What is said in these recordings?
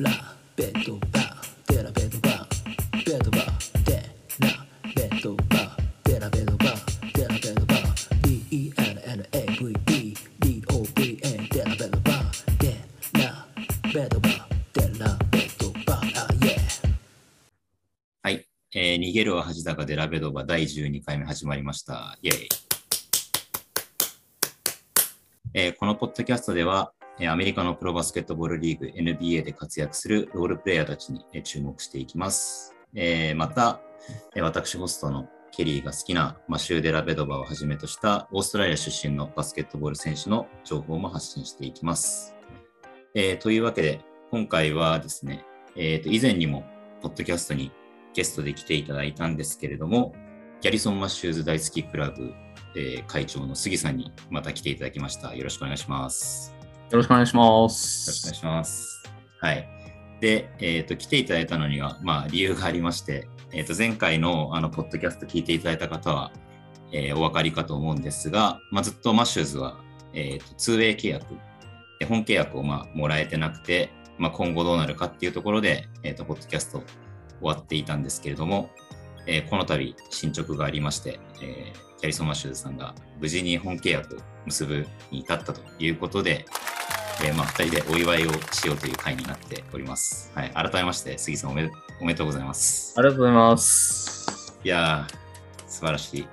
ラベッドバーデラベッドバーベッドバーデラベッドバーデラベッドバーデラベッドバー DENNAVED DOVA デラベッドバーデラベッドバーデラベッドバーあ yeah はい。えー逃げるは恥高でラベドバ第12回目始まりました。イェイ。えーこのポッドキャストでは、アメリカのプロバスケットボールリーグ NBA で活躍するロールプレイヤーたちに、注目していきます。えまた、私ホストのケリーが好きなマシュー・デ・ラベドバをはじめとしたオーストラリア出身のバスケットボール選手の情報も発信していきます。えーというわけで、今回はですね、えーと以前にもポッドキャストにゲストで来ていただいたんですけれども、ギャリソン・マッシューズ大好きクラブ、えー会長の杉さんにまた来ていただきました。よろしくお願いします。よろしくお願いしますよろしくお願い。します。はい。で、えっ、と、来ていただいたのには、まあ、理由がありまして、えっ、と、前回の、あの、ポッドキャスト聞いていただいた方は、えーお分かりかと思うんですが、まあ、ずっとマッシューズは、えっ、と、2way 契約、で本契約を、まあ、もらえてなくて、まあ、今後どうなるかっていうところで、えっ、と、ポッドキャスト終わっていたんですけれども、えこの度、進捗がありまして、えーキャリソン・マッシューズさんが無事に本契約を結ぶに至ったということで、えーまあ、2人でお祝いをしようという回になっております。はい、改めまして、杉さんおめでおめでとうございます。ありがとうございます。いやー、素晴らしい。い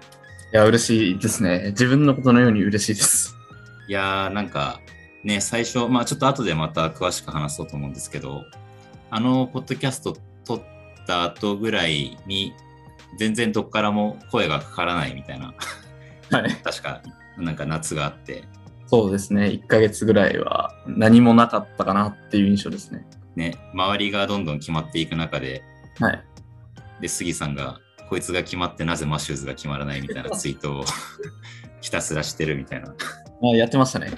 や、嬉しいですね。自分のことのように嬉しいです。いやー、なんか、ね、最初、まあちょっと後でまた詳しく話そうと思うんですけど、あの、ポッドキャスト撮った後ぐらいに、全然どっからも声がかからないみたいな、はい。確か、なんか夏があって、そうですね。1ヶ月ぐらいは何もなかったかなっていう印象ですね。ね、周りがどんどん決まっていく中で、はい。で、杉さんが、こいつが決まってなぜマッシューズが決まらないみたいなツイートを ひたすらしてるみたいなあやってましたね。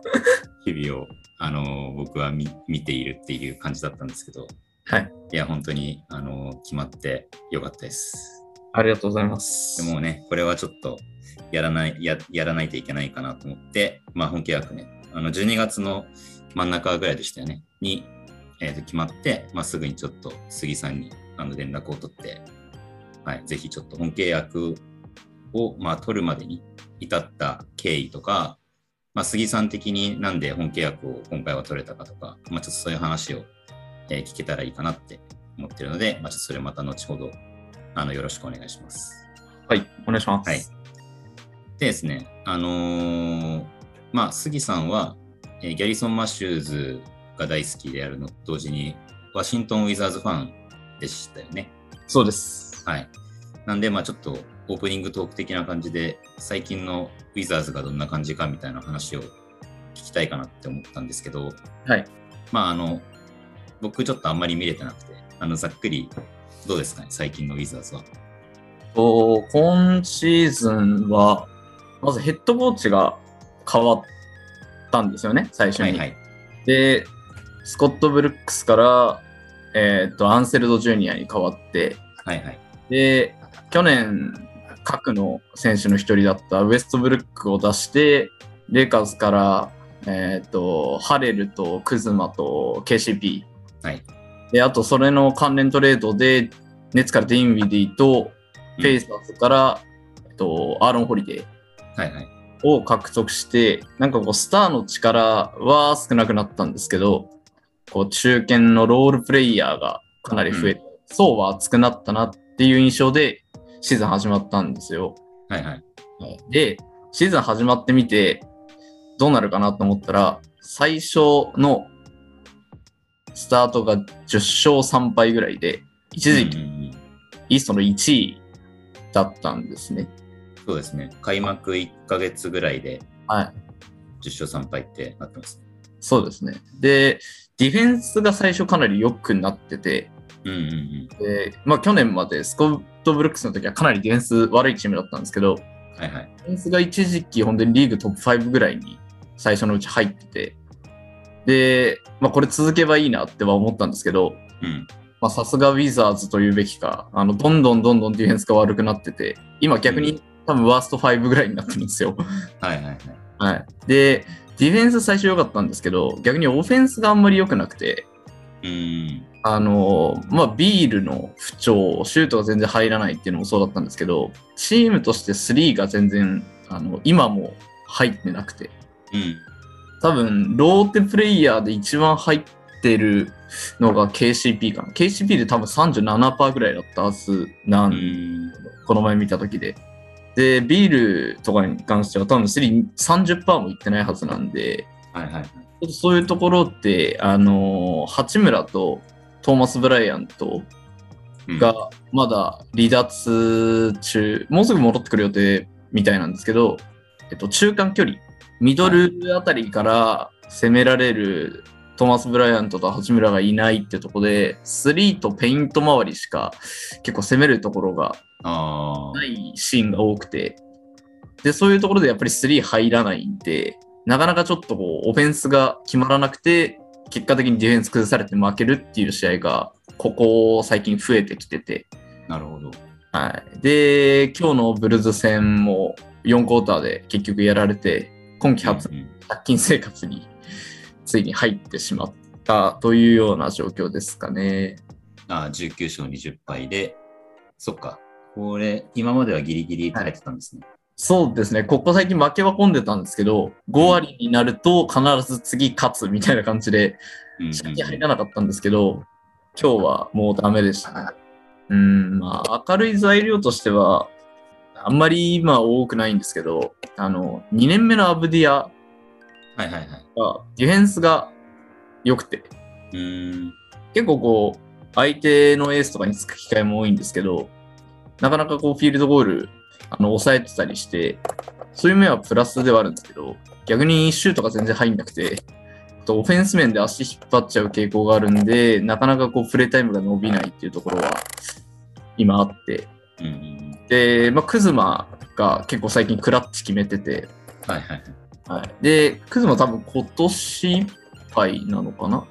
日々を、あの僕は見見ているっていう感じだったんですけど、はい。いや、本当に、あの決まってよかったです。ありがとうございます。でもね、これはちょっとやらない、ややらないといけないかなと思って、まあ、本契約ね、あの12月の真ん中ぐらいでしたよね、に、えーと決まって、まあ、すぐにちょっと杉さんにあの連絡を取って、はい、ぜひちょっと本契約を、まあ、取るまでに至った経緯とか、まあ、杉さん的になんで本契約を今回は取れたかとか、まあ、ちょっとそういう話を、えー聞けたらいいかなって思ってるので、まあ、ちょっとそれまた後ほどあのよろしくお願いします。はい。お願いします。はい。でですね、あのーまあ、杉さんは、えーギャリソン・マッシューズが大好きであるのと同時に、ワシントン・ウィザーズファンでしたよね。そうです。はい。なんで、まあちょっとオープニングトーク的な感じで、最近のウィザーズがどんな感じかみたいな話を聞きたいかなって思ったんですけど、はい。まああの、僕ちょっとあんまり見れてなくて、あの、ざっくりどうですかね、最近のウィザーズは。と今シーズンは、まずヘッドコーチが変わったんですよね、最初に。はいはい。で、スコット・ブルックスから、えっ、と、アンセルド・ジュニアに変わって、はいはい。で、去年、核の選手の一人だったウエストブルックを出して、レイカーズから、えっ、と、ハレルとクズマと KCP。はい。で、あと、それの関連トレードで、ネッツからディンウィディと、うんペイサーズから、えっと、アーロン・ホリデー。はいはい。を獲得して、なんかこう、スターの力は少なくなったんですけど、こう、中堅のロールプレイヤーがかなり増えて、層は厚くなったなっていう印象で、シーズン始まったんですよ。はいはい。で、シーズン始まってみて、どうなるかなと思ったら、最初のスタートが10勝3敗ぐらいで、一時期うんうんうんイーストの1位だったんですね。そうですね。開幕1ヶ月ぐらいではい。10勝3敗ってなってます。そうですね。で、ディフェンスが最初かなり良くなってて、うんうんうん。で、まあ去年までスコット・ブルックスの時はかなりディフェンス悪いチームだったんですけど、はいはい。ディフェンスが一時期本当にリーグトップ5ぐらいに最初のうち入ってて、で、まあこれ続けばいいなっては思ったんですけど、さすがウィザーズというべきか、あの、どんどんどんどんディフェンスが悪くなってて、今逆に多分ワースト5ぐらいになってるんですよ。はいはいはい。はい。で、ディフェンス最初良かったんですけど、逆にオフェンスがあんまり良くなくて、うん。あの、まあ、ビールの不調、シュートが全然入らないっていうのもそうだったんですけど、チームとして3が全然、あの、今も入ってなくて、うん。多分、ローテプレイヤーで一番入ってるのが KCP かな。KCP で多分37%ぐらいだったはずなうんん。この前見た時で。で、ビールとかに関しては多分3 30%もいってないはずなんで、はいはいはい。ちょっとそういうところって、あの八村とトーマス・ブライアントうん、がまだ離脱中、もうすぐ戻ってくる予定みたいなんですけど、えっと、中間距離、ミドルあたりから攻められるトーマス・ブライアントと八村がいないってとこで、3とペイント周りしか結構攻めるところが。ないシーンが多くて、で、そういうところでやっぱり3入らないんで、なかなかちょっとこう、オフェンスが決まらなくて、結果的にディフェンス崩されて負けるっていう試合が、ここ最近増えてきてて、なるほど。はい。で、今日のブルーズ戦も4クォーターで結局やられて、今季初借金生活についに入ってしまったというような状況ですかね。ああ、19勝20敗で、そっか。これ、今まではギリギリ耐えてたんですね。そうですね、ここ最近負けは込んでたんですけど、5割になると必ず次勝つみたいな感じで、借金入らなかったんですけど、今日はもうダメでしたね。うん、まあ、明るい材料としては、あんまり今多くないんですけど、あの、2年目のアブディアはいはいはい。はディフェンスが良くて、うーん。結構こう、相手のエースとかにつく機会も多いんですけど、なかなかこう、フィールドゴール、あの、抑えてたりして、そういう面はプラスではあるんですけど、逆にシュートが全然入んなくて、あとオフェンス面で足引っ張っちゃう傾向があるんで、なかなかこう、プレータイムが伸びないっていうところは、今あって、うん。で、まあ、クズマが結構最近クラッチ決めてて、はいはいはい。はい、で、クズマ多分今年いっぱいなのかな？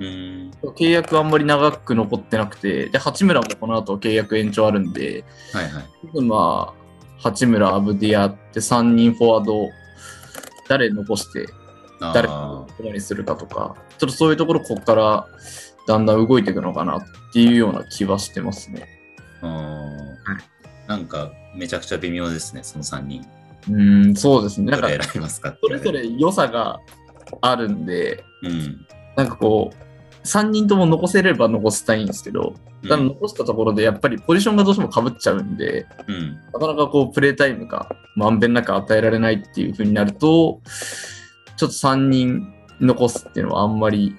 うーん。契約あんまり長く残ってなくて、で、八村もこの後契約延長あるんで、はいはい。まあ、八村、アブディアって3人フォワード、誰残して、あ誰にするかとか、ちょっとそういうところ、ここからだんだん動いていくのかなっていうような気はしてますね。あーなんか、めちゃくちゃ微妙ですね、その3人。うーん、そうですね。なんか選びますかそれぞれ良さがあるんで、うん。なんかこう、3人とも残せれば残したいんですけど、ただ残したところでやっぱりポジションがどうしても被っちゃうんで、うん。なかなかこう、プレータイムがまんべんなく与えられないっていう風になると、ちょっと3人残すっていうのはあんまり、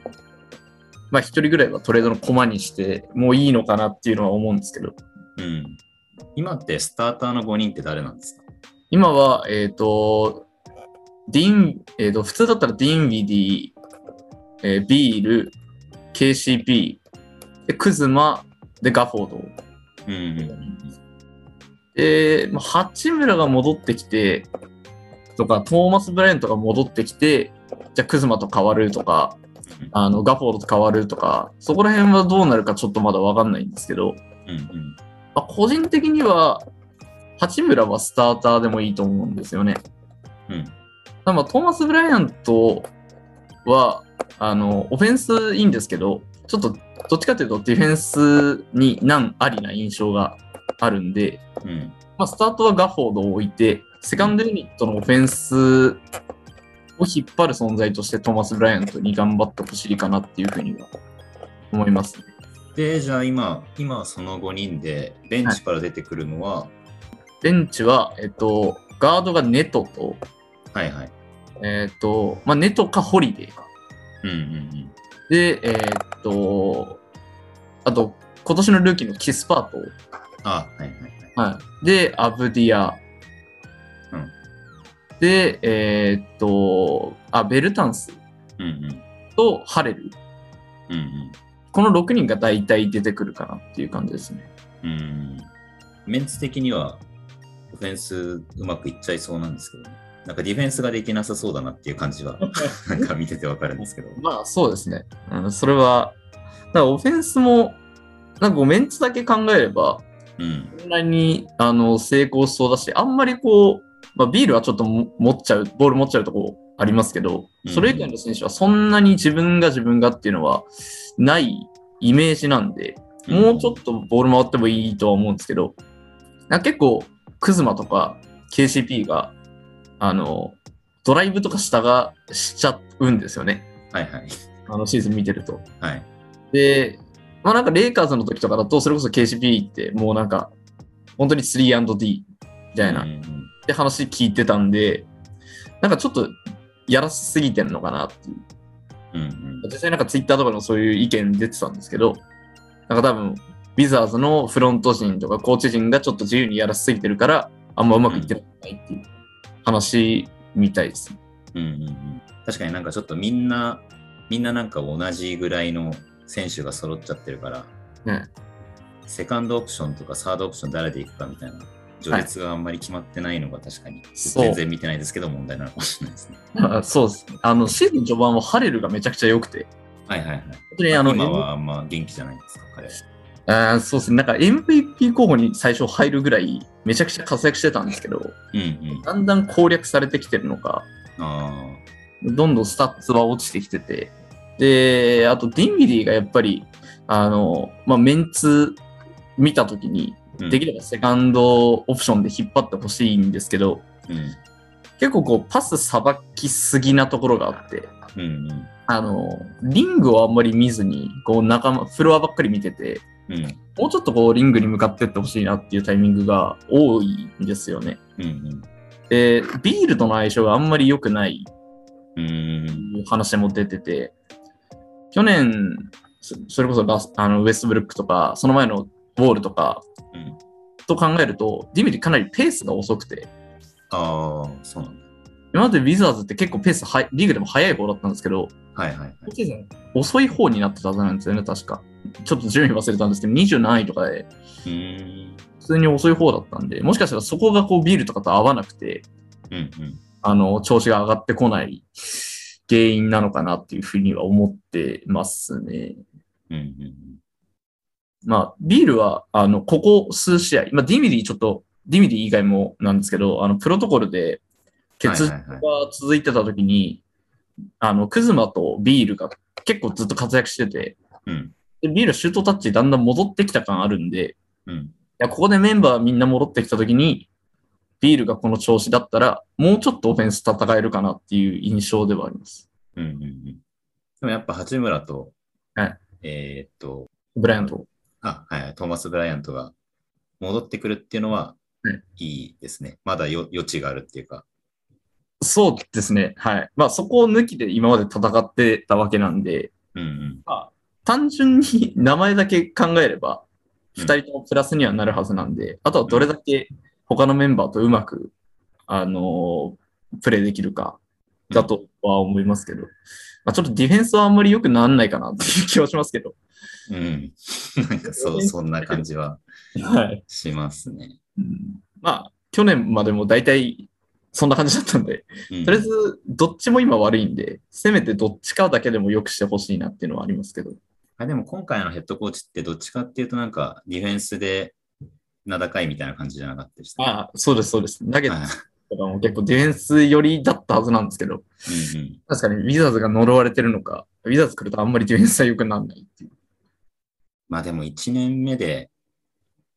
まあ1人ぐらいはトレードの駒にしてもういいのかなっていうのは思うんですけど、うん。今ってスターターの5人って誰なんですか？今は、えっ、と、ディン、えっ、と、普通だったらディンビディ、えービール、KCP、で、クズマ、で、ガフォード。うんで、まあ、八村が戻ってきて、とか、トーマス・ブライアントが戻ってきて、じゃあ、クズマと変わるとか、あの、ガフォードと変わるとか、そこら辺はどうなるかちょっとまだわかんないんですけど、うんうん。まあ、個人的には、八村はスターターでもいいと思うんですよね。うんまあ、トーマス・ブライアントは、あの、オフェンスいいんですけど、ちょっと、どっちかというとディフェンスに難ありな印象があるんで、うんまあ、スタートはガフォードを置いて、セカンドユニットのオフェンスを引っ張る存在としてトーマス・ブライアントに頑張ってほしいかなっていうふうには思いますね。で、じゃあ今、今その5人でベンチから出てくるのは、ベンチは、えっと、ガードがネトと、はい、はいえっと、まあ、ネトかホリデーか。うんうんで、えっと、あと、今年のルーキーのキスパート。うん。あ、はいはいはい。はい。で、アブディア。うんで、えっと、あ、ベルタンスうんうんとハレル。うんうんこの6人が大体出てくるかなっていう感じですね。うんメンツ的にはオフェンスうまくいっちゃいそうなんですけど、ね、なんかディフェンスができなさそうだなっていう感じは なんか見ててわかるんですけど。まあそうですね。うん、それは、だからオフェンスも、なんかメンツだけ考えれば、うん。そんなにあの成功しそうだし、あんまりこう、まあ、ビールはちょっとも持っちゃう、ボール持っちゃうとこありますけどう、んそれ以外の選手はそんなに自分が自分がっていうのはないイメージなんで、もうちょっとボール回ってもいいとは思うんですけど、なんか結構、クズマとか KCP が、あの、ドライブとか下がしちゃうんですよね。はいはい。あのシーズン見てると。はい。で、まあなんかレイカーズの時とかだと、それこそ KCP ってもうなんか、本当に 3&D みたいなって話聞いてたんで、なんかちょっとやらせすぎてんのかなっていう。うんうん実際なんかツイッターとかでもそういう意見出てたんですけど、なんか多分、ウィザーズのフロント陣とかコーチ陣がちょっと自由にやらせすぎてるから、あんまうまくいってないっていう話みたいです。うんうんうん確かになんかちょっとみんな、みんななんか同じぐらいの選手が揃っちゃってるから、ね、セカンドオプションとかサードオプション誰でいくかみたいな、序列があんまり決まってないのが確かに、全然見てないですけど問題なのかもしれないですね。あ そうです。あの、シーズン序盤はハレルがめちゃくちゃ良くて、はいはいはい。本当にあの、今はあんま元気じゃないんですか、彼は。あーそうですね。なんか MVP 候補に最初入るぐらいめちゃくちゃ活躍してたんですけど、うんうん。だんだん攻略されてきてるのか、あどんどんスタッツは落ちてきてて、で、あとディンウィディがやっぱり、あの、まあ、メンツ見たときに、あ。できればセカンドオプションで引っ張ってほしいんですけど、うん結構こうパスさばきすぎなところがあって、うんうんあの、リングをあんまり見ずに、こう仲間、フロアばっかり見てて、うんもうちょっとこうリングに向かってってほしいなっていうタイミングが多いんですよね。うんうんで、ビールとの相性があんまり良くない話も出てて、去年、そそれこそラスあのウェストブルックとか、その前のウォールとかうんと考えると、ディミリかなりペースが遅くて、ああ、そうなんだ。今までウィザーズって結構ペースはリーグでも速い方だったんですけど、はいはいはい。遅い方になってたはずなんですよね、確か。ちょっと順位忘れたんですけど、20何位とかで。普通に遅い方だったんで、もしかしたらそこがこうビールとかと合わなくて、うんうん。あの、調子が上がってこない原因なのかなっていうふうには思ってますね。うんうんまあ、ビールは、あの、ここ数試合、まあ、ディンウィディちょっと、ディンウィディ以外もなんですけど、あの、プロトコルで、欠場はいはいが続いてた時に、あの、クズマとビールが結構ずっと活躍してて、うんでビールはシュートタッチだんだん戻ってきた感あるんで、いうん。や、ここでメンバーみんな戻ってきた時に、ビールがこの調子だったら、もうちょっとオフェンス戦えるかなっていう印象ではあります。うんうんうん。でもやっぱ八村と、はいえーっと、ブライアント。あ、はい、トーマス・ブライアントが戻ってくるっていうのははいいいですね。まだよ余地があるっていうか。そうですね。はい。まあ、そこを抜きで今まで戦ってたわけなんで、うんうん。単純に名前だけ考えれば、うん二人ともプラスにはなるはずなんで、あとはどれだけ他のメンバーとうまく、あのープレイできるか、だとは思いますけど、まあ、ちょっとディフェンスはあんまり良くならないかなっていう気はしますけど。うん。なんかそう、そんな感じははい。しますね。うんまあ、去年までも大体そんな感じだったんで、うんとりあえずどっちも今悪いんで、せめてどっちかだけでも良くしてほしいなっていうのはありますけど。あでも今回のヘッドコーチってどっちかっていうとなんかディフェンスで名高いみたいな感じじゃなかったでした？ああ、そうです、そうです。ナゲッはいツとかも結構ディフェンス寄りだったはずなんですけど、うんうん。確かにウィザーズが呪われてるのか、ウィザーズ来るとあんまりディフェンスは良くならないっていう。まあでも1年目で、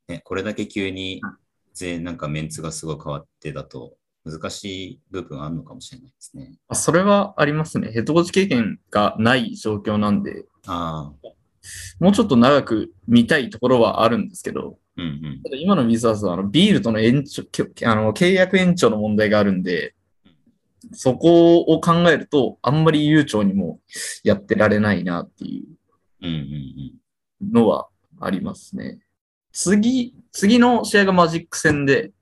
ね、これだけ急にぜなんかメンツがすごい変わってだと難しい部分あるのかもしれないですね。あそれはありますね。ヘッドコーチ経験がない状況なんで、ああ、もうちょっと長く見たいところはあるんですけど、うんうん。ただ今のウィザーズはあのビールとの延長けあの契約延長の問題があるんで、そこを考えると、あんまり悠長にもやってられないなっていうのはありますね。次、次の試合がマジック戦で。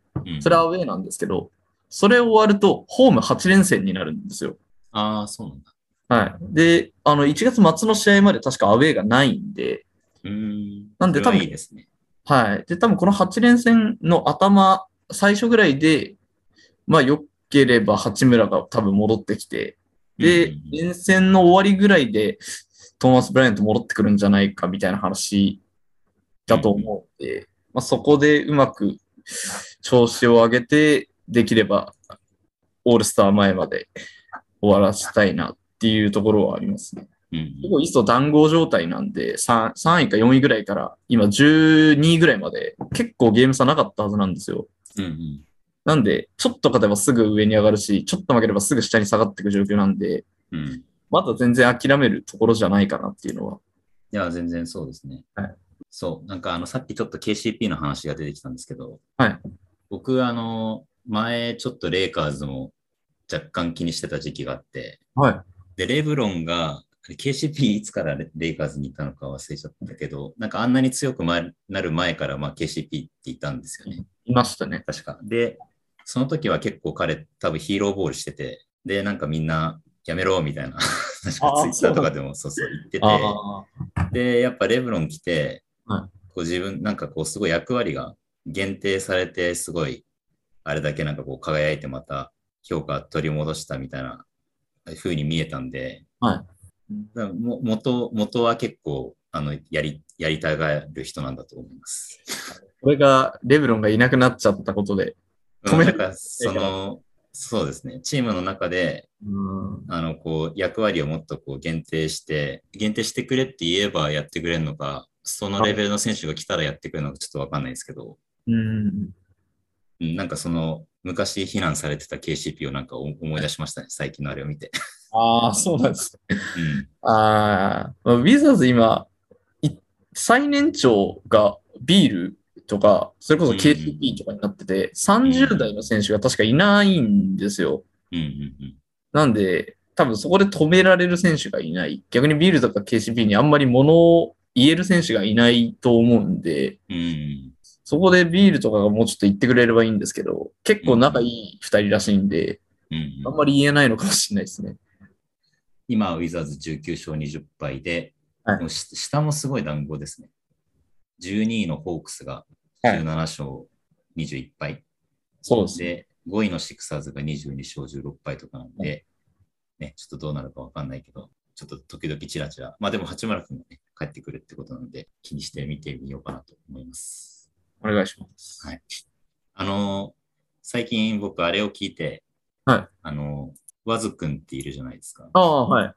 それはアウェーなんですけど、それ終わると、ホーム8連戦になるんですよ。ああ、そうなんだ。はい。で、あの、1月末の試合まで確かアウェーがないんで、うーん。なんで多分いいですね。はい。で、多分この8連戦の頭、最初ぐらいで、まあ、良ければ八村が多分戻ってきて、で連戦の終わりぐらいで、トーマス・ブライアント戻ってくるんじゃないかみたいな話だと思うんで、まあ、そこでうまく調子を上げて、できればオールスター前まで終わらせたいなっていうところはありますね。うん結構イースト談合状態なんで3、3位か4位ぐらいから今12位ぐらいまで結構ゲーム差なかったはずなんですよ。うんうんなんで、ちょっと勝てばすぐ上に上がるし、ちょっと負ければすぐ下に下がっていく状況なんで、うん。まだ全然諦めるところじゃないかなっていうのは。いや、全然そうですね。はいそう、なんかあの、さっきちょっと KCP の話が出てきたんですけど、はい。僕、あの、前、ちょっとレイカーズも若干気にしてた時期があって、はい。で、レブロンが、KCP いつからレレイカーズに行ったのか忘れちゃったけど、なんかあんなに強くまなる前から、まあ、KCP って言ったんですよね。いましたね。確か。で、その時は結構彼、多分ヒーローボールしてて、で、なんかみんなやめろみたいな、確かあツイーッターとかでもそうそう言ってて。で、やっぱレブロン来て、はこう自分、なんかこう、すごい役割が限定されて、すごい、あれだけなんかこう、輝いてまた評価取り戻したみたいな風に見えたんで、はいも元元は結構、あの、やり、やりたがる人なんだと思います。これが、レブロンがいなくなっちゃったことで。止めなんか、その、そうですね、チームの中で、うん。あの、こう、役割をもっとこう限定して、限定してくれって言えばやってくれるのか、そのレベルの選手が来たらやってくれるのかちょっとわかんないですけど、うん。うんなんかその、昔非難されてた KCP をなんか思い出しましたね、最近のあれを見て。ああ、そうなんですね。うん。ああ、ウィザーズ今、い最年長がビールとか、それこそ KCP とかになってて、30代の選手が確かいないんですよ。うんうんなんで、多分そこで止められる選手がいない。逆にビールとか KCP にあんまり物を言える選手がいないと思うんで、うん。うん。そこでビールとかがもうちょっと言ってくれればいいんですけど、結構仲いい2人らしいんで、うんあんまり言えないのかもしれないですね。今、ウィザーズ19勝20敗で、はいでもし下もすごい団子ですね。12位のホークスがはい17勝21敗。そうですね。で、5位のシクサーズが22勝16敗とかなんで、ね、ちょっとどうなるかわかんないけど、ちょっと時々チラチラ。まあでも八村君がね、帰ってくるってことなので、気にして見てみようかなと思います。お願いします。はいあの、最近僕あれを聞いて、はいあの、ワズ君っているじゃないですか。ああ、はい。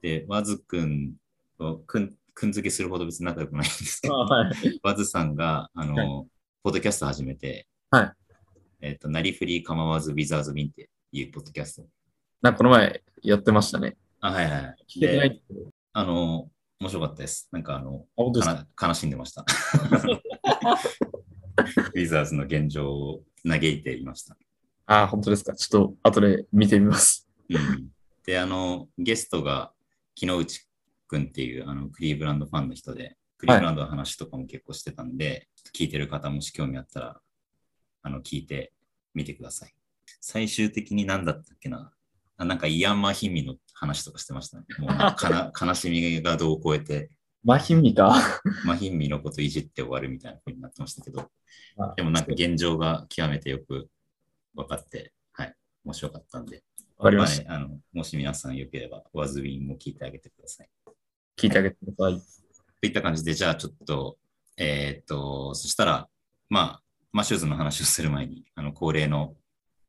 で、ワズ君をくん、くんづけするほど別に仲良くないんですけど、はい。ワズさんが、あの、はポッドキャスト始めて、はいえっ、と、なりふり構わずウィザーズミンっていうポッドキャスト。なんかこの前やってましたね。あ、はいはいはい。聞けてない。あの、面白かったです。なんかあの、悲しんでました。ウィザーズの現状を嘆いていました。ああ、本当ですか。ちょっと後で見てみます。うん、で、あの、ゲストが木之内くんっていうあのクリーブランドファンの人で、クリーブランドの話とかも結構してたんで、聞いてる方もし興味あったら、あの、聞いてみてください。最終的に何だったっけなあなんかイヤンマヒミの話とかしてましたね。もう 悲しみが度を超えて、マヒミか。マヒミのこといじって終わるみたいな風になってましたけど、あでもなんか現状が極めてよく分かって、はい、面白かったんで、わかりました。あね、あのもし皆さんよければ、ワズウィンも聞いてあげてください。聞いてあげてください。といった感じで、じゃあちょっと、えーっと、そしたら、まあ、マッシューズの話をする前に、あの恒例の、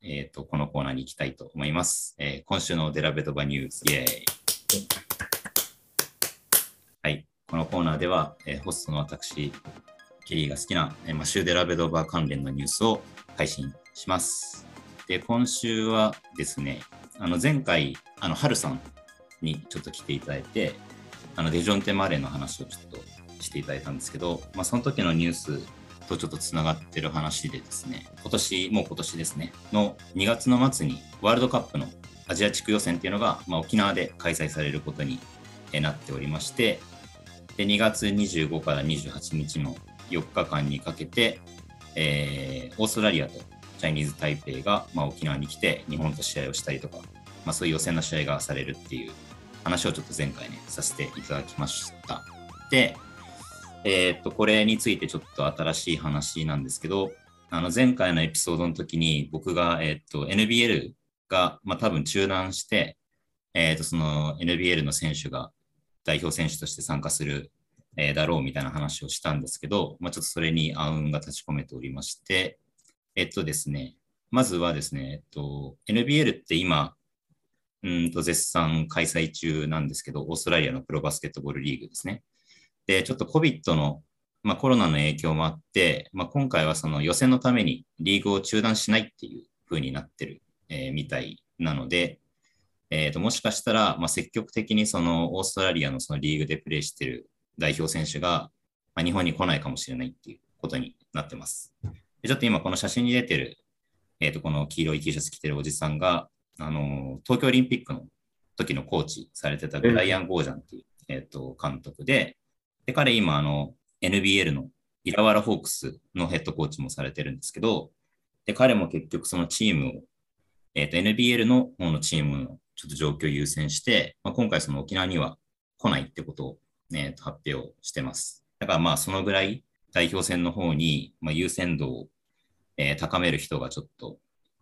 えーっと、このコーナーに行きたいと思います。えー今週のデラベドバニュース、イェーイ。はい、このコーナーでは、えーホストの私、ケリーが好きな、えーマシュー・デラベドバー関連のニュースを配信します。で、今週はですね、あの前回、あの、ハルさんにちょっと来ていただいて、あのデジョンテ・マーレーの話をちょっとしていただいたんですけど、まあ、その時のニュースとちょっとつながってる話でですね、今年、もう今年ですね、の2月の末にワールドカップのアジア地区予選っていうのが、まあ、沖縄で開催されることになっておりまして、で2月25から28日の4日間にかけて、えーオーストラリアとチャイニーズ・台北が、まあ、沖縄に来て日本と試合をしたりとか、まあ、そういう予選の試合がされるっていう話をちょっと前回ね、させていただきました。で、えーっと、これについてちょっと新しい話なんですけど、あの前回のエピソードの時に僕が、えーっと、NBL が、まあ、多分中断して、えーっと、その NBL の選手が代表選手として参加する、えーだろうみたいな話をしたんですけど、まあ、ちょっとそれに暗雲が立ち込めておりまして、えっとですね、まずはですね、えっと、NBL って今、うんと絶賛開催中なんですけど、オーストラリアのプロバスケットボールリーグですね。で、ちょっと COVID の、まあ、コロナの影響もあって、まあ、今回はその予選のためにリーグを中断しないっていう風になってる、えーみたいなので、えーともしかしたら、まあ、積極的にそのオーストラリアのそのリーグでプレーしている代表選手が、まあ、日本に来ないかもしれないっていうことになってます。でちょっと今この写真に出てる、えーとこの黄色い T シャツ着てるおじさんが、あのー東京オリンピックの時のコーチされてたブライアン・ゴージャンっていう、えーと監督で、で彼今あの NBL のイラワラホークスのヘッドコーチもされてるんですけど、で彼も結局そのチームをえっ、と、NBL の方のチームのちょっと状況を優先して、まあ、今回その沖縄には来ないってことを、ね、発表してます。だからまあそのぐらい代表戦の方に、まあ、優先度を、えー高める人がちょっと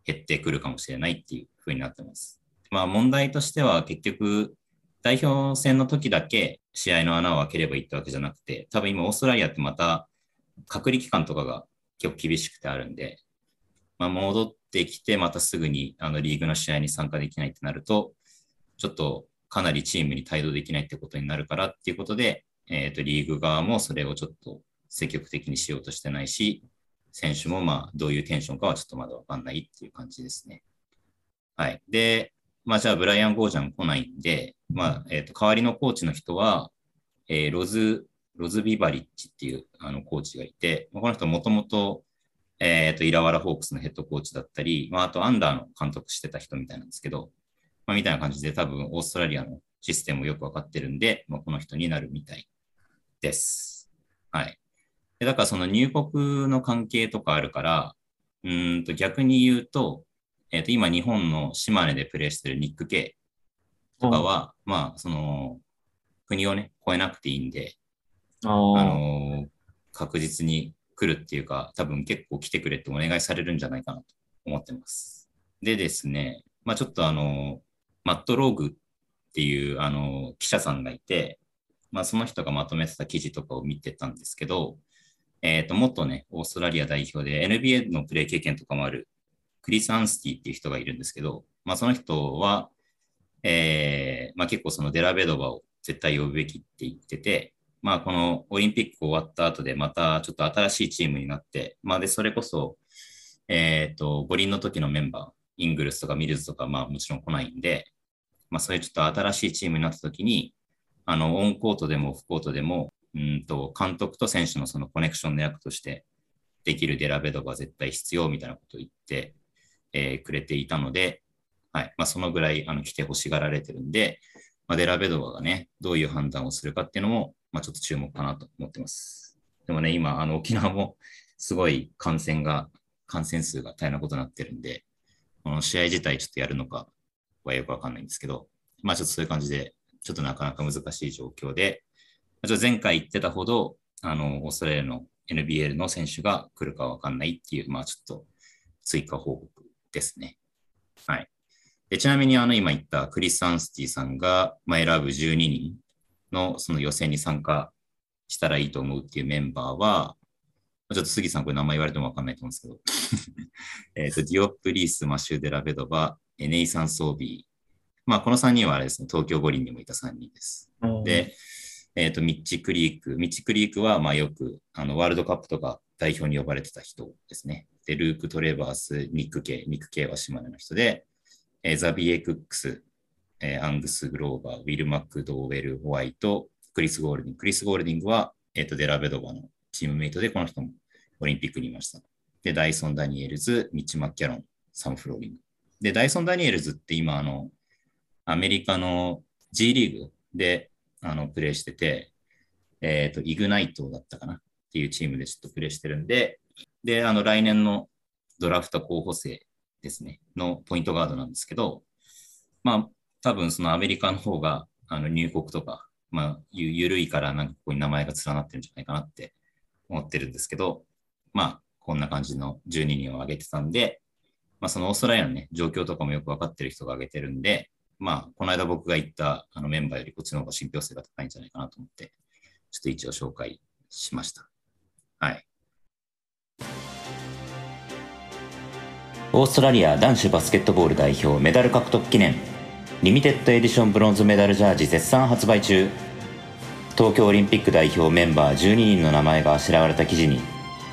減ってくるかもしれないっていうふうになってます。まあ問題としては結局代表戦の時だけ試合の穴を開ければいいってわけじゃなくて、多分今オーストラリアってまた隔離期間とかが結構厳しくてあるんで、まあ、戻ってきて、またすぐにあのリーグの試合に参加できないってなると、ちょっとかなりチームに帯同できないってことになるからっていうことで、えっ、と、リーグ側もそれをちょっと積極的にしようとしてないし、選手もまあ、どういうテンションかはちょっとまだわかんないっていう感じですね。はい。で、まあ、じゃあ、ブライアン・ゴージャン来ないんで、まあ、えっ、と、代わりのコーチの人は、えーロズ、ロズ・ビバリッチっていうあのコーチがいて、この人もともと、えっ、と、イラワラホークスのヘッドコーチだったり、まあ、あとアンダーの監督してた人みたいなんですけど、まあ、みたいな感じで多分オーストラリアのシステムをよくわかってるんで、まあ、この人になるみたいです。はい。でだからその入国の関係とかあるから、うーんと逆に言うと、えっ、と、今日本の島根でプレーしてるニック・ケイとかは、まあ、その、国をね、越えなくていいんで、あのー確実に来るっていうか、多分結構来てくれってお願いされるんじゃないかなと思ってます。でですね、まあちょっとあの、マットローグっていうあの、記者さんがいて、まあその人がまとめてた記事とかを見てたんですけど、えっ、と、元ね、オーストラリア代表で NBA のプレー経験とかもあるクリス・アンスティっていう人がいるんですけど、まあその人は、えーまあ結構そのデラベドバを絶対呼ぶべきって言ってて、まあ、このオリンピック終わった後でまたちょっと新しいチームになって、まあ、で、それこそ、えっ、と、五輪の時のメンバー、イングルスとかミルズとか、まあ、もちろん来ないんで、まあ、そういうちょっと新しいチームになった時に、あの、オンコートでもオフコートでも、うんと、監督と選手のそのコネクションの役としてできるデラベドが絶対必要みたいなことを言って、えーくれていたので、はい。まあ、そのぐらい、あの、来て欲しがられてるんで、まあ、デラベドバがね、どういう判断をするかっていうのも、まあ、ちょっと注目かなと思ってます。でもね、今、あの、沖縄もすごい感染が、感染数が大変なことになってるんで、この試合自体ちょっとやるのかはよくわかんないんですけど、まあちょっとそういう感じで、ちょっとなかなか難しい状況で、ちょっと前回言ってたほど、あの、オーストラリアの NBL の選手が来るかわかんないっていう、まあちょっと追加報告ですね。はい。でちなみにあの今言ったクリス・アンスティさんが、まあ、選ぶ12人のその予選に参加したらいいと思うっていうメンバーは、ちょっと杉さんこれ名前言われてもわかんないと思うんですけど、えっと、ディオプリース、マシュー・デラベドバ、えネイサン・ソービー。まあこの3人はあれですね、東京五輪にもいた3人です。で、えっ、と、ミッチ・クリーク。ミッチ・クリークは、まあよく、あの、ワールドカップとか代表に呼ばれてた人ですね。で、ルーク・トレバース、ニック・ケイ。ニック・ケイは島根の人で、えーザビエ・クックス、えーアングス・グローバー、ウィル・マック・ドーウェル・ホワイト、クリス・ゴールディング。クリス・ゴールディングは、えっ、と、デラベドバのチームメイトで、この人もオリンピックにいました。で、ダイソン・ダニエルズ、ミッチ・マッキャロン、サム・フローリング。で、ダイソン・ダニエルズって今、あの、アメリカの G リーグであのプレーしてて、えっ、と、イグナイトだったかなっていうチームでちょっとプレーしてるんで、で、あの、来年のドラフト候補生ですね、のポイントガードなんですけど、まあ、多分そのアメリカの方があの入国とか、まあ、ゆゆるいからなんかここに名前が連なってるんじゃないかなって思ってるんですけど、まあ、こんな感じの12人を挙げてたんで、まあ、そのオーストラリアのね、状況とかもよくわかってる人が挙げてるんで、まあ、この間僕が言ったあのメンバーよりこっちの方が信憑性が高いんじゃないかなと思って、ちょっと一応紹介しました。はい。オーストラリア男子バスケットボール代表メダル獲得記念リミテッドエディションブロンズメダルジャージ絶賛発売中東京オリンピック代表メンバー12人の名前があしらわれた生地に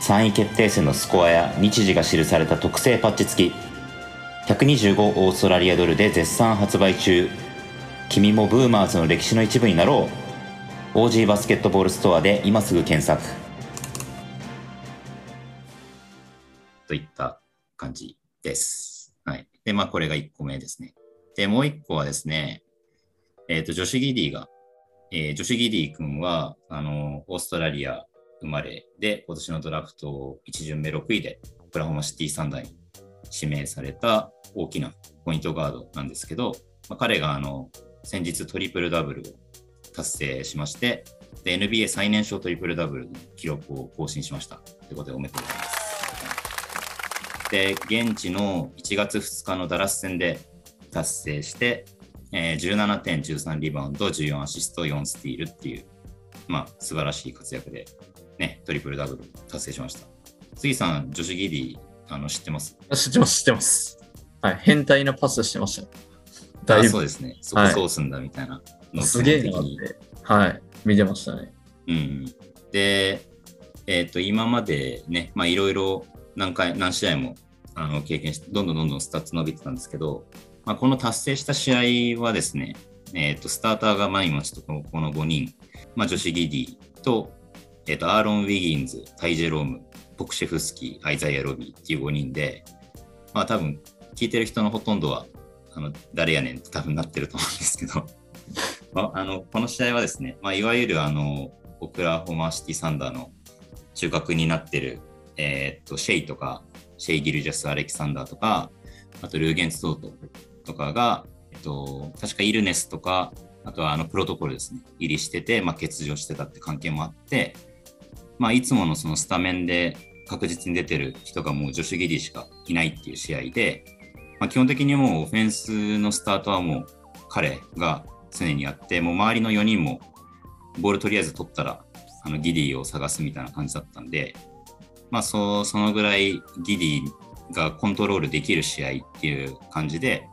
3位決定戦のスコアや日時が記された特製パッチ付き125オーストラリアドルで絶賛発売中君もブーマーズの歴史の一部になろう OG バスケットボールストアで今すぐ検索といった感じです。はい。で、まあ、これが1個目ですね。で、もう1個はですね、えっ、と、女子ギディが、えー、女子ギディ君は、あの、オーストラリア生まれで、今年のドラフト1巡目6位で、オクラホマシティサンダーに指名された大きなポイントガードなんですけど、まあ、彼があの先日トリプルダブルを達成しまして、で NBA 最年少トリプルダブルの記録を更新しました。ということでおめでとうございます。で、現地の1月2日のダラス戦で達成して、えー17点、13リバウンド、14アシスト、4スティールっていう、まあ、素晴らしい活躍で、ね、トリプルダブル達成しました。杉さん、女子ギディあの知ってます？知ってます、知ってます。はい。変態なパスしてました。だいそうですね。そこはいそうすんだみたいなのをすげえなって。はい。見てましたね。うんうん、で、えっ、と、今までね、まあ、いろいろ何回、何試合もあの経験して、どんどんどんどんスタッツ伸びてたんですけど、まあ、この達成した試合はですね、えっ、と、スターターがマイマチとこの5人、まあ、ジョシュ・ギディと、えっ、と、アーロン・ウィギンズ、タイ・ジェローム、ポクシェフスキー、アイザイア・ロビーっていう5人で、まあ、多分、聞いてる人のほとんどは、あの誰やねんって多分なってると思うんですけど、まあ、あのこの試合はですね、まあ、いわゆるあのオクラホマシティサンダーの中核になってる、えーっとシェイとか、シェイ・ギルジャス・アレキサンダーとか、あとルーゲンツ・ドートとかが、えっと、確か illness とか、あとはあのプロトコルですね、入りしてて、まあ、欠場してたって関係もあって、まあ、いつものそのスタメンで確実に出てる人がもう女子ギリしかいないっていう試合で、まあ、基本的にもうオフェンスのスタートはもう彼が常にやって、もう周りの4人もボールとりあえず取ったらあのギディを探すみたいな感じだったんで、まあそそのぐらいギディがコントロールできる試合っていう感じで、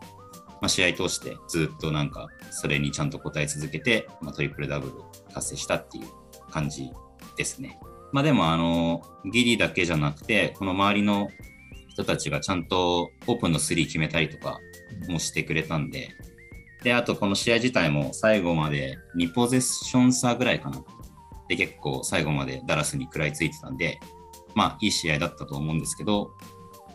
まあ、試合通してずっとなんかそれにちゃんと応え続けて、まあ、トリプルダブル達成したっていう感じですね。まあでもあのギディだけじゃなくて、この周りの人たちがちゃんとオープンのスリー決めたりとかもしてくれたんで、で、あとこの試合自体も最後まで2ポゼッション差ぐらいかな。で、結構最後までダラスに食らいついてたんで、まあいい試合だったと思うんですけど、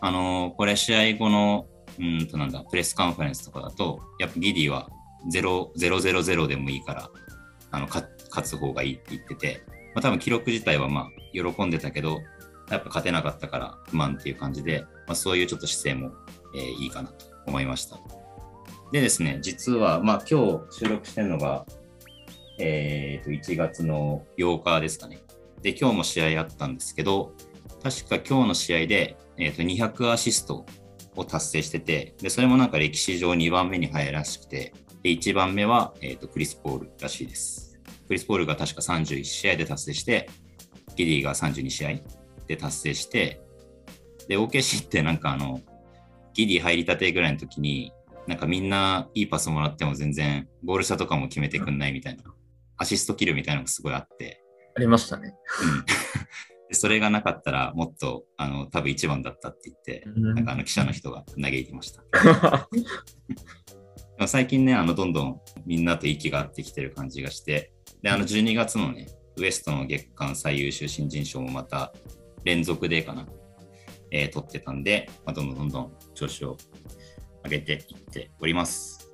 あのーこれ試合後の、うんとなんだ、プレスカンファレンスとかだと、やっぱギディは000でもいいから、あの、勝勝つ方がいいって言ってて、まあ多分記録自体はまあ喜んでたけど、やっぱ勝てなかったから不満っていう感じで、まあ、そういうちょっと姿勢も、えーいいかなと思いました。でですね、実は、まあ今日収録してるのが、えー、と1月の8日ですかね。で、今日も試合あったんですけど、確か今日の試合で、えー、と200アシストを達成してて、で、それもなんか歴史上2番目に早いらしくて、で、1番目は、えー、とクリス・ポールらしいです。クリス・ポールが確か31試合で達成して、ギディが32試合で達成して、で、OKC ってなんかあの、ギディ入りたてぐらいの時に、なんかみんないいパスもらっても全然ゴール下とかも決めてくんないみたいな、アシストキルみたいなのがすごいあって、ありましたね。それがなかったらもっとあの多分一番だったって言って、なんかあの記者の人が嘆いてました。最近ね、あのどんどんみんなと息が合ってきてる感じがして、で、あの12月のね、ウエストの月間最優秀新人賞もまた連続でかな、えー取ってたんで、まあ、どんどんどんどん調子を上げていっております。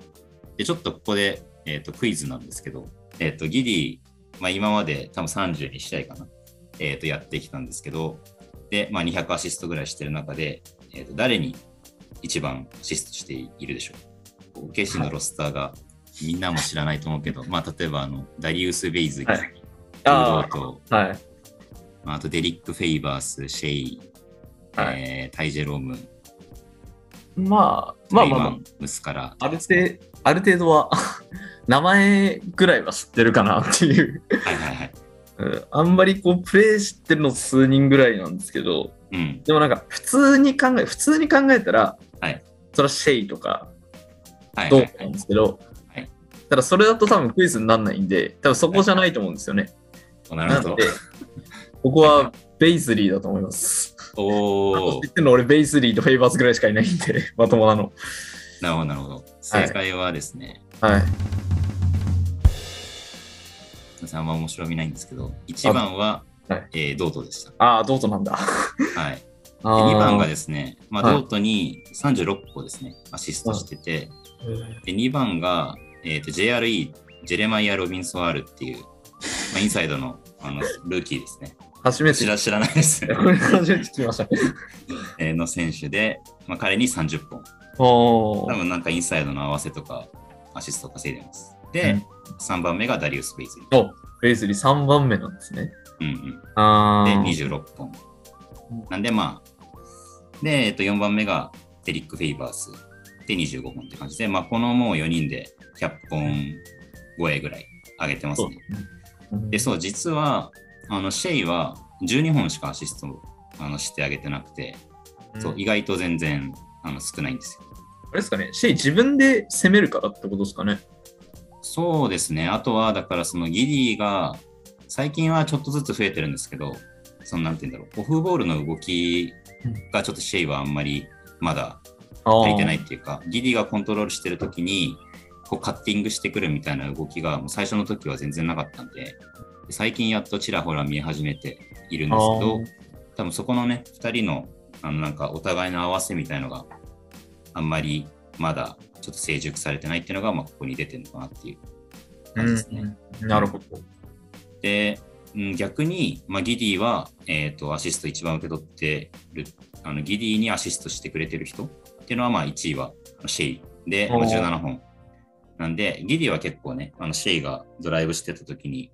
で、ちょっとここで、えー、とクイズなんですけど、えっ、と、ギディ、まあ、今まで多分32試合かな、えー、とやってきたんですけど、で、まあ、200アシストぐらいしてる中で、えー、と誰に一番アシストしているでしょう ?OKC のロスターがみんなも知らないと思うけど、まあ、例えばあのダリウス・ベイズ、はいあドと、あ、はい。まあ、あとデリック・フェイバース、シェイ、はいえータイ・ジェローム、まあ、まあまあまレイマン、ムスカラ、あ、ある程度、ある程度は、名前ぐらいは知ってるかなっていう。はいはいはい。うんあんまりこう、プレイ知ってるの数人ぐらいなんですけど、うん、でもなんか、普通に考え、普通に考えたら、はい。それはシェイとか、どうはいはいなんですけど、はいただそれだと多分クイズにならないんで、多分そこじゃないと思うんですよね。おなるほどなので。、ここはベイズリーだと思います。おお知ってるの俺ベイズリーとフェイバーズぐらいしかいないんで、まともなの。なるほど、なるほど。正解はですね、はい。すみあんま面白みないんですけど、1番は、はいえードートでした。ああ、どうぞなんだ。はい。で あー2番がですね、まあ、はいドートに36個ですね、アシストしてて、で2番が、えーと JRE、ジェレマイア・ロビンソワールっていう、まあ、インサイドのあのルーキーですね。初めて知ら知らないですね。初めて聞きました。えーの選手で、まあ、彼に30本。多分なんかインサイドの合わせとかアシスト稼いでます。で、うん3番目がダリウス・ベイズリー。おベイズリー3番目なんですね。うんうん。で、あー26本。なんでまあ、で、えっと、4番目がデリック・フェイバースで25本って感じで、まあ、このもう4人で100本超えぐらい上げてますね。で、そう、実は、あの、シェイは12本しかアシストをあのしてあげてなくて、そう、意外と全然あの少ないんですよ。あれですかね、シェイ自分で攻めるからってことですかね。そうですね。あとは、だからそのギディが、最近はちょっとずつ増えてるんですけど、そのなんて言うんだろう、オフボールの動きがちょっとシェイはあんまりまだ足りてないっていうか、ギディがコントロールしてるときに、こうカッティングしてくるみたいな動きがもう最初の時は全然なかったんで、最近やっとちらほら見え始めているんですけど、多分そこのね、2人のあのなんかお互いの合わせみたいのがあんまりまだちょっと成熟されてないっていうのが、まあ、ここに出てるのかなっていう感じですね。うんなるほど。で、うん逆に、まあ、ギディは、えー、とアシスト一番受け取ってる、あのギディにアシストしてくれてる人っていうのは、まあ、1位はシェイで、まあ、おー17本。なんで、ギディは結構ね、あのシェイがドライブしてた時に、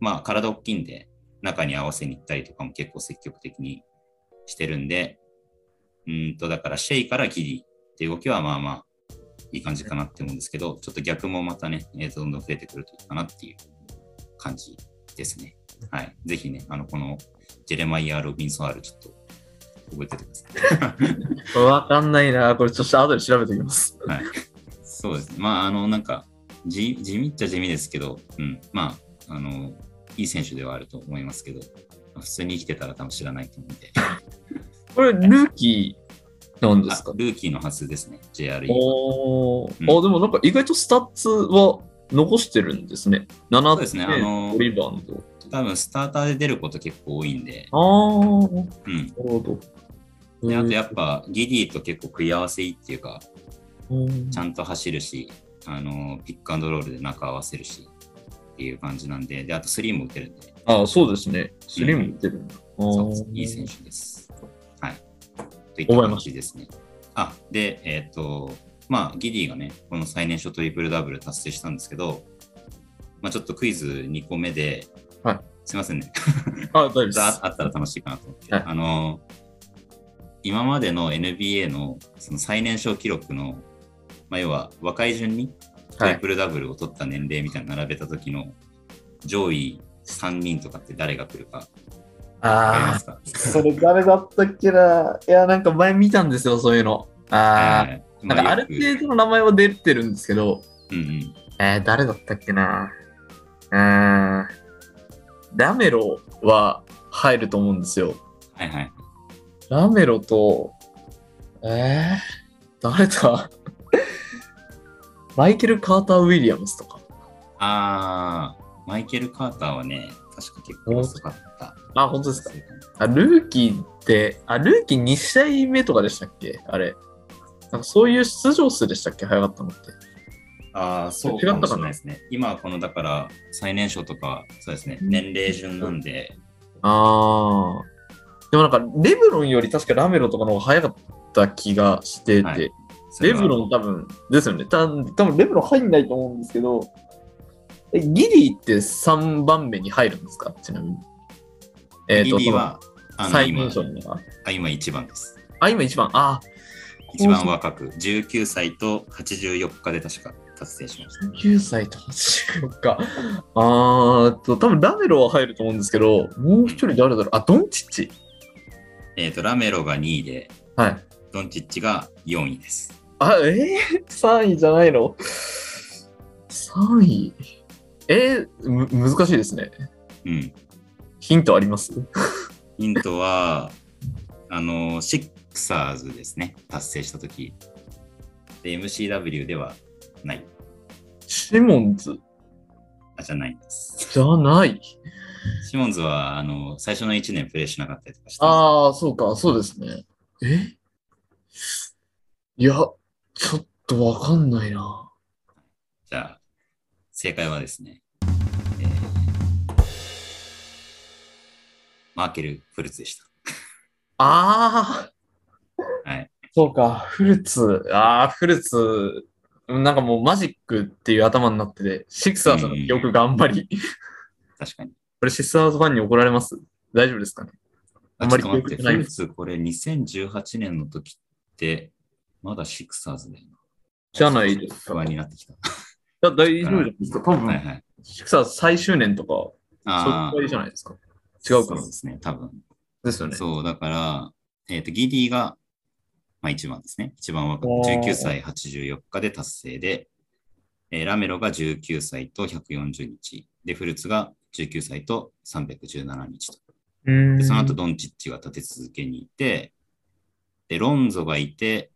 まあ、体大きいんで、中に合わせに行ったりとかも結構積極的にしてるんで、うんと、だからシェイからギディっていう動きは、まあまあ、いい感じかなって思うんですけど、ちょっと逆もまたね、えーとどんどん増えてくるといいかなっていう感じですね。はい。ぜひね、あの、このジェレマイア・ロビンソン・アール、ちょっと覚えててください。わかんないな。これちょっと後で調べておきます。はい。そうですね。まあ、あの、なんか、地地味っちゃ地味ですけど、うん。まあ、あの、いい選手ではあると思いますけど、普通に生きてたら多分知らないと思うんで。これ、ルーキーなんですか？あルーキーのはずですね、JRE。おーうんあ、でもなんか意外とスタッツは残してるんですね。7そうですねあのリバウンド。多分、スターターで出ること結構多いんで、あー、なうん。るほど。であとやっぱ、ギディと結構食い合わせいいっていうか、うんちゃんと走るし、あの、ピックアンドロールで中合わせるし、っていう感じなんで、で、あとスリーも打てるんで、あそうですね。スリムいってるんだ。そうあーいい選手です。はい。といったですね。あ、で、えっ、と、まあ、ギディがね、この最年少トリプルダブル達成したんですけど、まあ、ちょっとクイズ2個目で、はいすいませんね。あ、大丈夫です。ああったら楽しいかなと思って。はいあの、今までの NBA のその最年少記録の、まあ、要は若い順にトリプルダブルを取った年齢みたいなの並べた時の上位3人とかって誰が来るかあすかー、それ誰だったっけないや、なんか前見たんですよ、そういうの。あー、えーなんかある程度の名前は出てるんですけど、うんうん。えー、誰だったっけなうーん。ラメロは入ると思うんですよ。はいはい。ラメロと、えー、誰だ？マイケル・カーター・ウィリアムスとか。あー、マイケル・カーターはね、確か結構遅かった。あ、本当ですか？あ、ルーキーって、あ、ルーキー2試合目とかでしたっけ？あれ。なんかそういう出場数でしたっけ？早かったのって。ああ、そうかもしれないですね。今はこの、だから、最年少とか、そうですね、年齢順なんで、あー。でもなんか、レブロンより確かラメロとかの方が早かった気がしてて、はいレブロン多分、ですよね。た多分レブロン入んないと思うんですけど、えギリーって3番目に入るんですか？ちなみに。えギとディは、最年少には？あ今一番です。あ、今一番？あ一番若く、19歳と84日で確か達成しました。9歳と84日。あと、多分ラメロは入ると思うんですけど、もう一人誰だろう？あ、ドンチッチ。えっ、と、ラメロが2位で、はい。ドンチッチが4位です。あ、えー、3位じゃないの ?3 位？えー、む難しいですね。うん。ヒントあります？ヒントは、あの、シックサーズですね。達成したとき。で、MCW ではない。シモンズ？あ、じゃないんです。じゃない？シモンズは、あの、最初の1年プレイしなかったりとかして、ああ、そうか、そうですね。え？いや、ちょっとわかんないな。じゃあ、正解はですね、マーケル・フルツでした。ああ、はい。そうか、フルツ、ああ、フルツ、なんかもうマジックっていう頭になってて、シクサーズの記憶があんまり、確かに。これシクサーズファンに怒られます？大丈夫ですかね？あんまり記憶ないフルツ、これ2018年の時って、まだシクサーズだよな。じゃないですか。不安になってきた。いや、大丈夫ですか。多分、はいはい。シクサーズ最終年とか、そあれくらいじゃないですか。違うかなそうですね、多分。ですよね。そう、だから、えっ、と、ギディが、まあ一番ですね。一番若くおー19歳84日で達成で、えーラメロが19歳と140日。で、フルツが19歳と317日と。で、その後、ドンチッチが立て続けにいて、で、ロンゾがいて、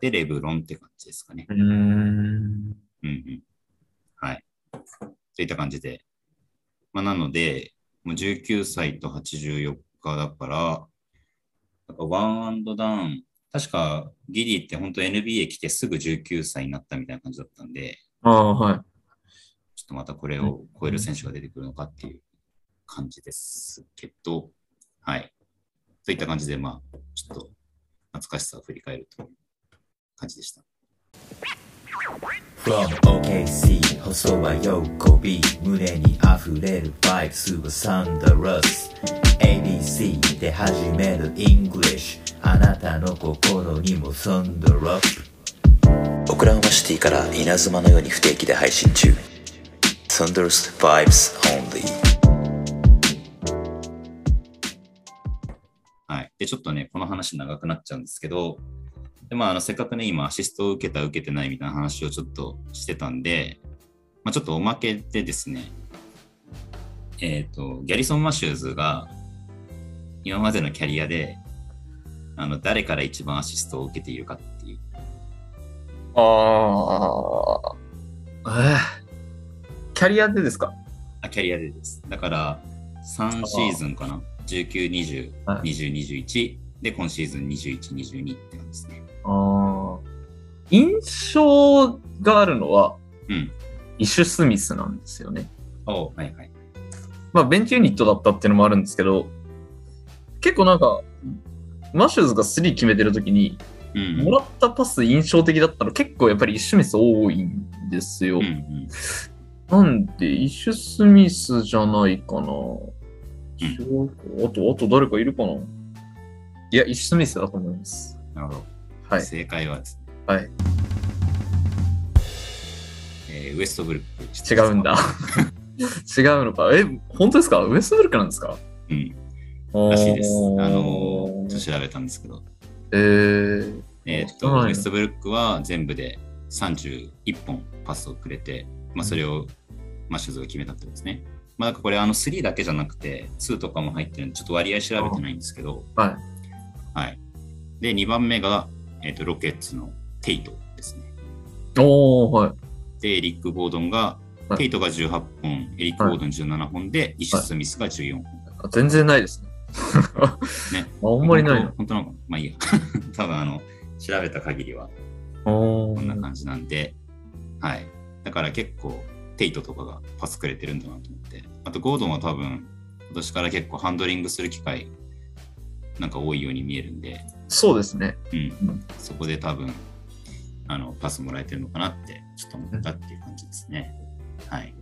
で、レブロンって感じですかね。うーん。うんうん。はい。といった感じで。まあ、なので、もう19歳と84日だから、なんかワンアンドダウン、確かギリって本当 NBA 来てすぐ19歳になったみたいな感じだったんで、ああ、はい。ちょっとまたこれを超える選手が出てくるのかっていう感じですけど、はい。といった感じで、まあ、ちょっと懐かしさを振り返るという感じでした。From OKC 細は喜び胸に溢れるバイブスはサンダラス。ABC で始める English あなたの心にもサンダラオクラホマシティから稲妻のように不定期で配信中。Thunderous Vibes Only はい。で、ちょっとね、この話長くなっちゃうんですけど、で、まあ、あの、せっかくね、今、アシストを受けた、受けてないみたいな話をちょっとしてたんで、まあ、ちょっとおまけでですね、えっ、と、ギャリソン・マシューズが、今までのキャリアで、あの、誰から一番アシストを受けているかっていう。ああ。えーキャリアでですか？あ、キャリアでです。だから、3シーズンかな ?19、20、はい20、21。で、今シーズン21、22って感じですね。ああ。印象があるのは、うん。イシュ・スミスなんですよね。おはいはい。まあ、ベンチユニットだったっていうのもあるんですけど、結構なんか、マシューズが3決めてるときに、うん。もらったパス印象的だったの結構やっぱりイシュ・スミス多いんですよ。うんうんなんで、イシュ・スミスじゃないかな。あと、あと誰かいるかないや、イシュ・スミスだと思います。なるほど。はい。正解はですね、はい。えーウエストブルック。違うんだ。違うのか。え、本当ですか？ウエストブルックなんですか？うん。らしいです。あのおー、ちょっと調べたんですけど、えー、えーっと、はいウエストブルックは全部で31本パスをくれて、まあ、それをマッシュズが決めたってことですね。まあ、なんかこれ、あの、3だけじゃなくて、2とかも入ってるんで、ちょっと割合調べてないんですけど、はい。はい。で、2番目が、えーっと、ロケッツのテイトですね。おー、はい。で、エリック・ゴードンが、はいテイトが18本、エリック・ゴードン17本で、イシュ・スミスが14本。あ全然ないですね。ね。あんまりないな。本当なのかなまあいいや。多分あの、調べた限りはおこんな感じなんで、はい。だから結構、テイトとかがパスくれてるんだなと思って。あと、ゴードンは多分、今年から結構ハンドリングする機会、なんか多いように見えるんで、そうですね。うん。うんそこで多分、あの、パスもらえてるのかなって、ちょっと思ったっていう感じですね。はい。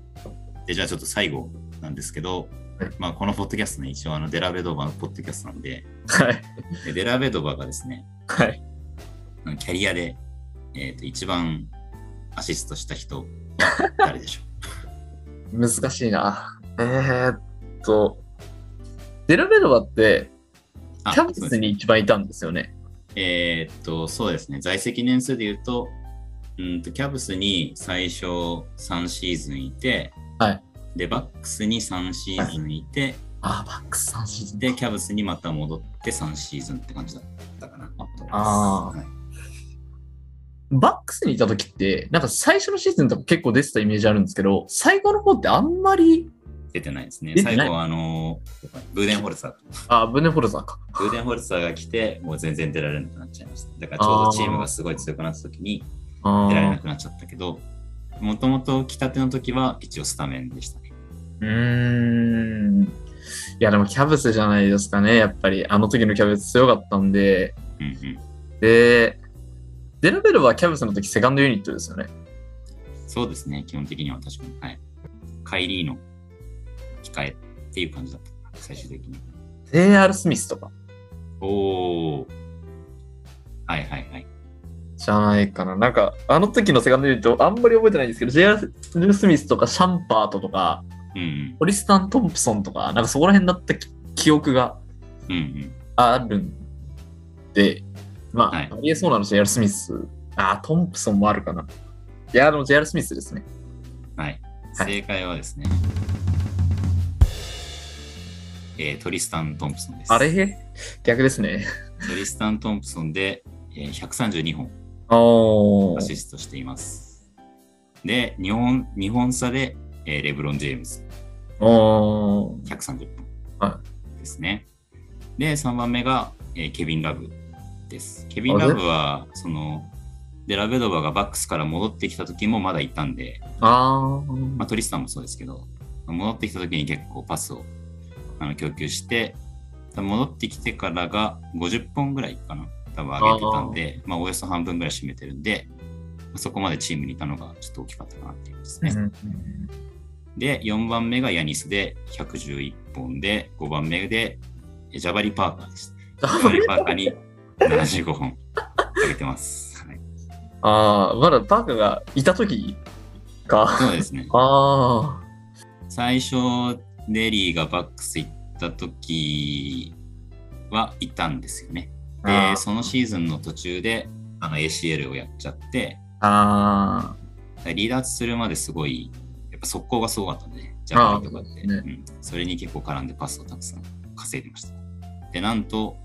で、じゃあちょっと最後なんですけど、はいまあ、このポッドキャストね、一応あの、デラベドバのポッドキャストなんで、はい。でデラベドバがですね、はい。キャリアで、えーと一番アシストした人は誰でしょ 難しいな。えー、っと、デラベドバって、キャベツに一番いたんですよね。えーっと、そうですね、在籍年数で言うと、うんとキャブスに最初3シーズンいて、はいで、バックスに3シーズンいて、あー、バックス3シーズン。で、キャブスにまた戻って3シーズンって感じだったかな。あーはいバックスにいた時って、なんか最初のシーズンとか結構出てたイメージあるんですけど、最後の方ってあんまり、出てないですね。最後はあの、ブーデンホルツァー。あ、ブネフォルザーか。ブーデンホルツァーが来て、もう全然出られなくなっちゃいました。だからちょうどチームがすごい強くなった時にあ出られなーくなっちゃったけど、もともと来たての時は一応スタメンでしたね。うーん。いや、でもキャブスじゃないですかね。やっぱり、あの時のキャブス強かったんで。うんうん。で、デラベルはキャブスの時セカンドユニットですよね。そうですね、基本的には確かに。はい。カイリーの控えっていう感じだった最終的に。JR スミスとかおー。はいはいはい。じゃないかな。なんか、あの時のセカンドユニットあんまり覚えてないんですけど、JR スミスとかシャンパートとか、うんリスタン・トンプソンとか、なんかそこら辺だったき記憶がうんうん。あるんで、まあ、はいありえそうなの JR スミス。あ、トンプソンもあるかな。いや、でも JR スミスですね。はい。はい正解はですね、えートリスタン・トンプソンです。あれ？逆ですね。トリスタン・トンプソンで、えー132本。アシストしています。で、日本、日本差で、えーレブロン・ジェームズおー。130は本ですね。で、3番目が、えーケビン・ラブです。ケビン・ラブは、その、で、ラベドバがバックスから戻ってきた時もまだいたんで、あー。まあ、トリスタンもそうですけど、戻ってきた時に結構パスをあの供給して、戻ってきてからが50本ぐらいかな、多分上げてたんで、まあ、およそ半分ぐらい占めてるんで、まあそこまでチームにいたのがちょっと大きかったかなっていうですね。うんで、4番目がヤニスで111本で、5番目でえジャバリ・パーカーです。ジャバリ・パーカーに75本上げてます。はい、あー、まだパーカーがいた時か。そうですね。あ最初、デリーがバックス行った時はいたんですよね。で、そのシーズンの途中であの ACL をやっちゃって、あ離脱するまですごい、やっぱ速攻がすごかったんでね、ジャパリとかって、あーそうん。それに結構絡んでパスをたくさん稼いでました。で、なんと、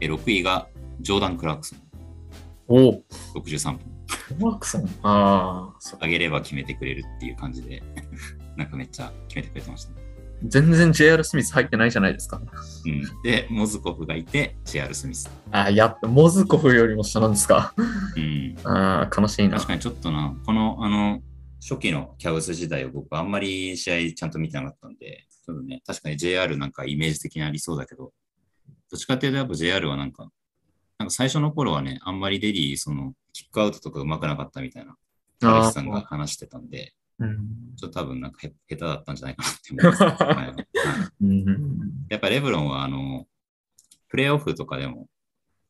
え6位がジョーダン・クラークソン、ー。おー。63本。クラークソン。ああ、上げれば決めてくれるっていう感じで、なんかめっちゃ決めてくれてましたね。全然 JR スミス入ってないじゃないですか。うん、で、モズコフがいて、ジェアル・スミス。あーやっぱ、モズコフよりも下なんですか。うん、ああ、悲しいな確。かにちょっとな、この、あの、初期のキャブス時代を僕あんまり試合ちゃんと見てなかったんで、ちょっとね、確かに JR なんかイメージ的にありそうだけど、どっちかっていうとやっぱ JR はなんか、なんか最初の頃はね、あんまりデリー、その、キックアウトとか上手くなかったみたいな、あー高橋さんが話してたんで、うんちょっと多分なんかへ下手だったんじゃないかなって思います。はいはいうんやっぱレブロンはあの、プレーオフとかでも、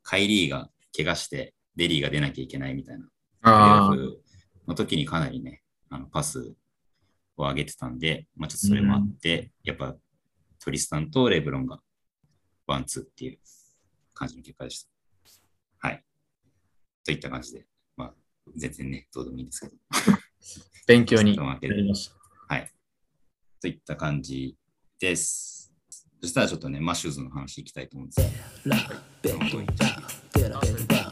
カイリーが怪我して、デリーが出なきゃいけないみたいな、プレーあオフの時にかなりね、あのパスを上げてたんで、まあちょっとそれもあって、やっぱトリスタンとレブロンがワンツーっていう感じの結果でした。はい。といった感じで、まあ全然ね、どうでもいいんですけど。勉強にりました。はい。といった感じです。そしたらちょっとね、マッシューズの話いきたいと思うんですけど。